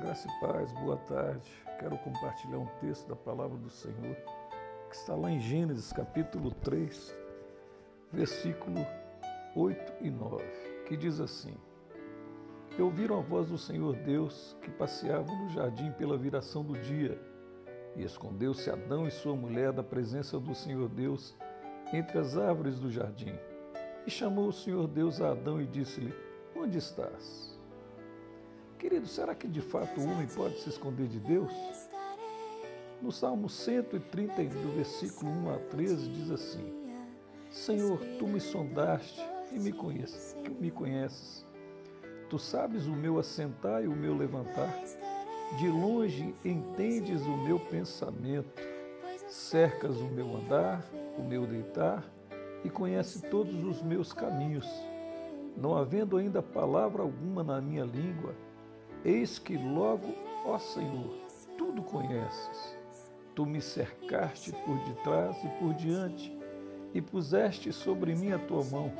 Graça e paz, boa tarde. Quero compartilhar um texto da palavra do Senhor que está lá em Gênesis capítulo 3, versículo 8 e 9, que diz assim: E ouviram a voz do Senhor Deus que passeava no jardim pela viração do dia, e escondeu-se Adão e sua mulher da presença do Senhor Deus entre as árvores do jardim. E chamou o Senhor Deus a Adão e disse-lhe: Onde estás? Querido, será que de fato o homem pode se esconder de Deus? No Salmo 130, do versículo 1 a 13, diz assim: Senhor, tu me sondaste e me conheces, me conheces. Tu sabes o meu assentar e o meu levantar. De longe entendes o meu pensamento. Cercas o meu andar, o meu deitar e conhece todos os meus caminhos. Não havendo ainda palavra alguma na minha língua, Eis que logo, ó Senhor, tudo conheces. Tu me cercaste por detrás e por diante e puseste sobre mim a tua mão.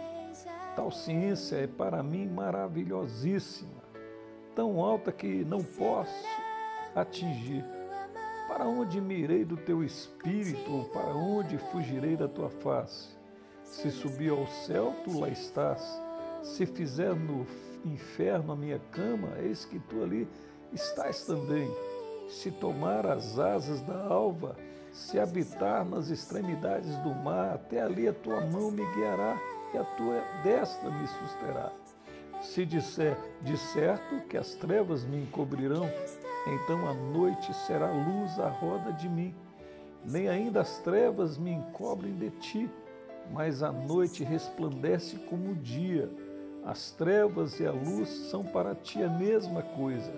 Tal ciência é para mim maravilhosíssima, tão alta que não posso atingir. Para onde me irei do teu espírito, ou para onde fugirei da tua face? Se subir ao céu, tu lá estás. Se fizer no inferno a minha cama, eis que tu ali estás também. Se tomar as asas da alva, se habitar nas extremidades do mar, até ali a tua mão me guiará e a tua destra me susterá. Se disser de certo que as trevas me encobrirão, então a noite será luz à roda de mim. Nem ainda as trevas me encobrem de ti, mas a noite resplandece como o dia as trevas e a luz são para ti a mesma coisa,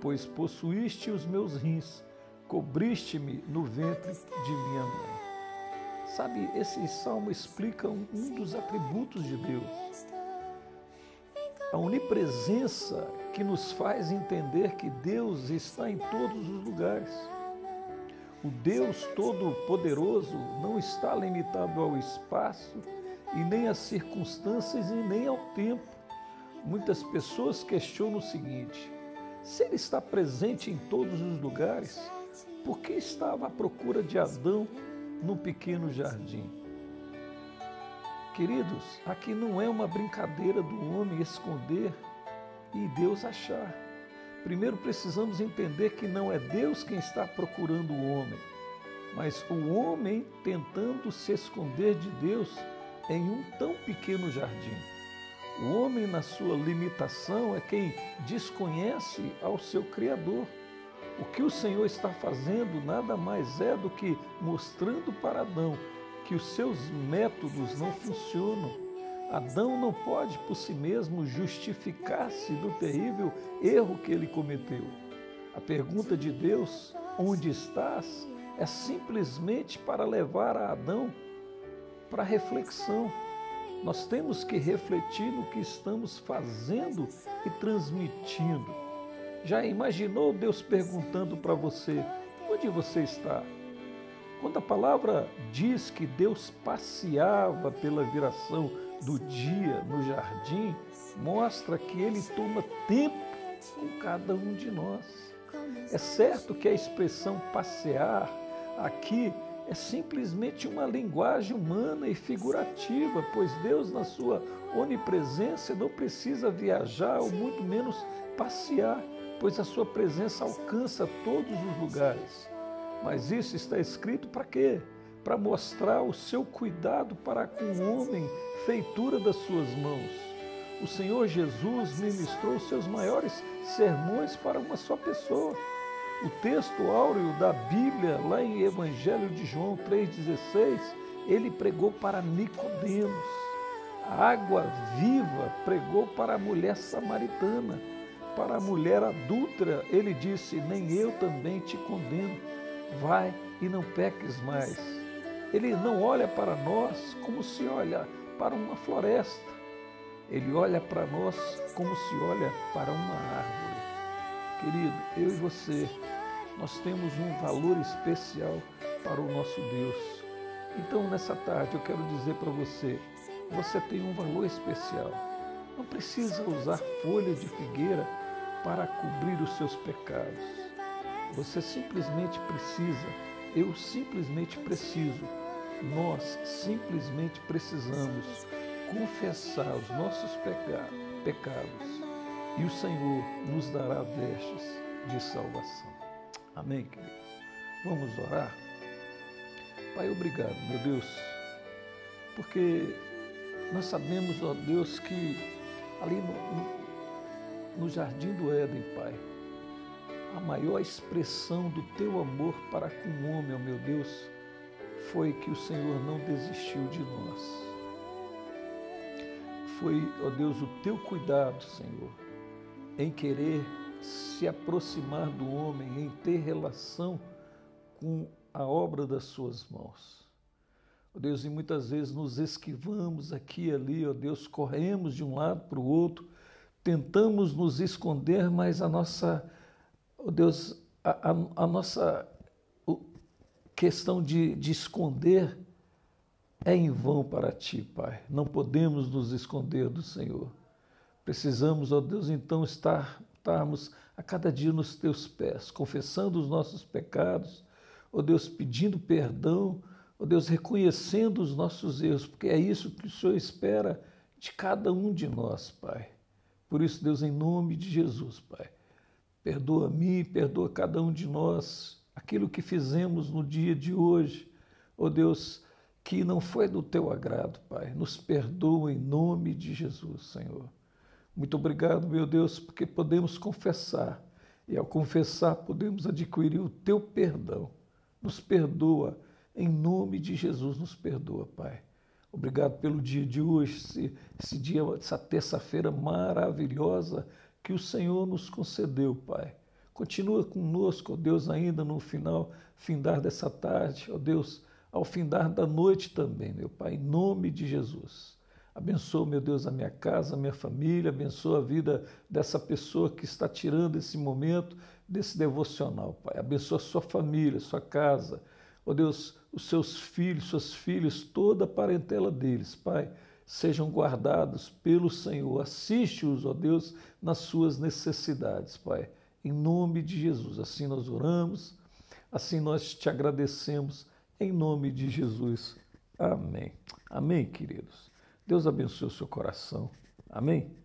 pois possuíste os meus rins, cobriste-me no ventre de minha mãe. Sabe, esse salmo explica um, dos atributos de Deus. A onipresença que nos faz entender que Deus está em todos os lugares. O Deus Todo-Poderoso não está limitado ao espaço e nem às circunstâncias e nem ao tempo. Muitas pessoas questionam o seguinte: se ele está presente em todos os lugares, por que estava à procura de Adão no pequeno jardim? Queridos, aqui não é uma brincadeira do homem esconder e Deus achar. Primeiro precisamos entender que não é Deus quem está procurando o homem, mas o homem tentando se esconder de Deus em um tão pequeno jardim. O homem, na sua limitação, é quem desconhece ao seu Criador. O que o Senhor está fazendo nada mais é do que mostrando para Adão que os seus métodos não funcionam. Adão não pode por si mesmo justificar-se do terrível erro que ele cometeu. A pergunta de Deus, onde estás, é simplesmente para levar a Adão para reflexão. Nós temos que refletir no que estamos fazendo e transmitindo. Já imaginou Deus perguntando para você: onde você está? Quando a palavra diz que Deus passeava pela viração do dia no jardim, mostra que ele toma tempo com cada um de nós. É certo que a expressão passear aqui é simplesmente uma linguagem humana e figurativa, pois Deus, na sua onipresença, não precisa viajar ou muito menos passear, pois a sua presença alcança todos os lugares. Mas isso está escrito para quê? Para mostrar o seu cuidado para com o homem, feitura das suas mãos. O Senhor Jesus ministrou seus maiores sermões para uma só pessoa o texto áureo da Bíblia, lá em Evangelho de João 3,16, ele pregou para Nicodemos. A água viva pregou para a mulher samaritana. Para a mulher adulta, ele disse: Nem eu também te condeno. Vai e não peques mais. Ele não olha para nós como se olha para uma floresta. Ele olha para nós como se olha para uma árvore. Querido, eu e você, nós temos um valor especial para o nosso Deus. Então, nessa tarde, eu quero dizer para você: você tem um valor especial. Não precisa usar folha de figueira para cobrir os seus pecados. Você simplesmente precisa, eu simplesmente preciso, nós simplesmente precisamos confessar os nossos pecados e o Senhor nos dará vestes de salvação. Amém, queridos? Vamos orar? Pai, obrigado, meu Deus, porque nós sabemos, ó Deus, que ali no, no jardim do Éden, Pai, a maior expressão do teu amor para com o homem, ó meu Deus, foi que o Senhor não desistiu de nós. Foi, ó Deus, o teu cuidado, Senhor, em querer se aproximar do homem, em ter relação com a obra das suas mãos. Ó Deus, e muitas vezes nos esquivamos aqui e ali, ó Deus, corremos de um lado para o outro, tentamos nos esconder, mas a nossa, ó Deus, a, a, a nossa questão de, de esconder é em vão para ti, Pai. Não podemos nos esconder do Senhor. Precisamos, ó Deus, então estar, estarmos a cada dia nos teus pés, confessando os nossos pecados, ó Deus, pedindo perdão ó Deus, reconhecendo os nossos erros, porque é isso que o Senhor espera de cada um de nós, Pai. Por isso, Deus, em nome de Jesus, Pai, perdoa-me, perdoa cada um de nós aquilo que fizemos no dia de hoje, ó Deus, que não foi do teu agrado, Pai. Nos perdoa em nome de Jesus, Senhor. Muito obrigado, meu Deus, porque podemos confessar e ao confessar podemos adquirir o teu perdão. Nos perdoa em nome de Jesus, nos perdoa, Pai. Obrigado pelo dia de hoje, esse, esse dia, essa terça-feira maravilhosa que o Senhor nos concedeu, Pai. Continua conosco, ó Deus, ainda no final, findar dessa tarde, ó Deus, ao findar da noite também, meu Pai, em nome de Jesus. Abençoa, meu Deus, a minha casa, a minha família, abençoa a vida dessa pessoa que está tirando esse momento desse devocional, Pai. Abençoa sua família, sua casa, Ó oh Deus, os seus filhos, suas filhas, toda a parentela deles, Pai, sejam guardados pelo Senhor. Assiste-os, ó oh Deus, nas suas necessidades, Pai. Em nome de Jesus. Assim nós oramos, assim nós te agradecemos, em nome de Jesus. Amém. Amém, queridos. Deus abençoe o seu coração. Amém.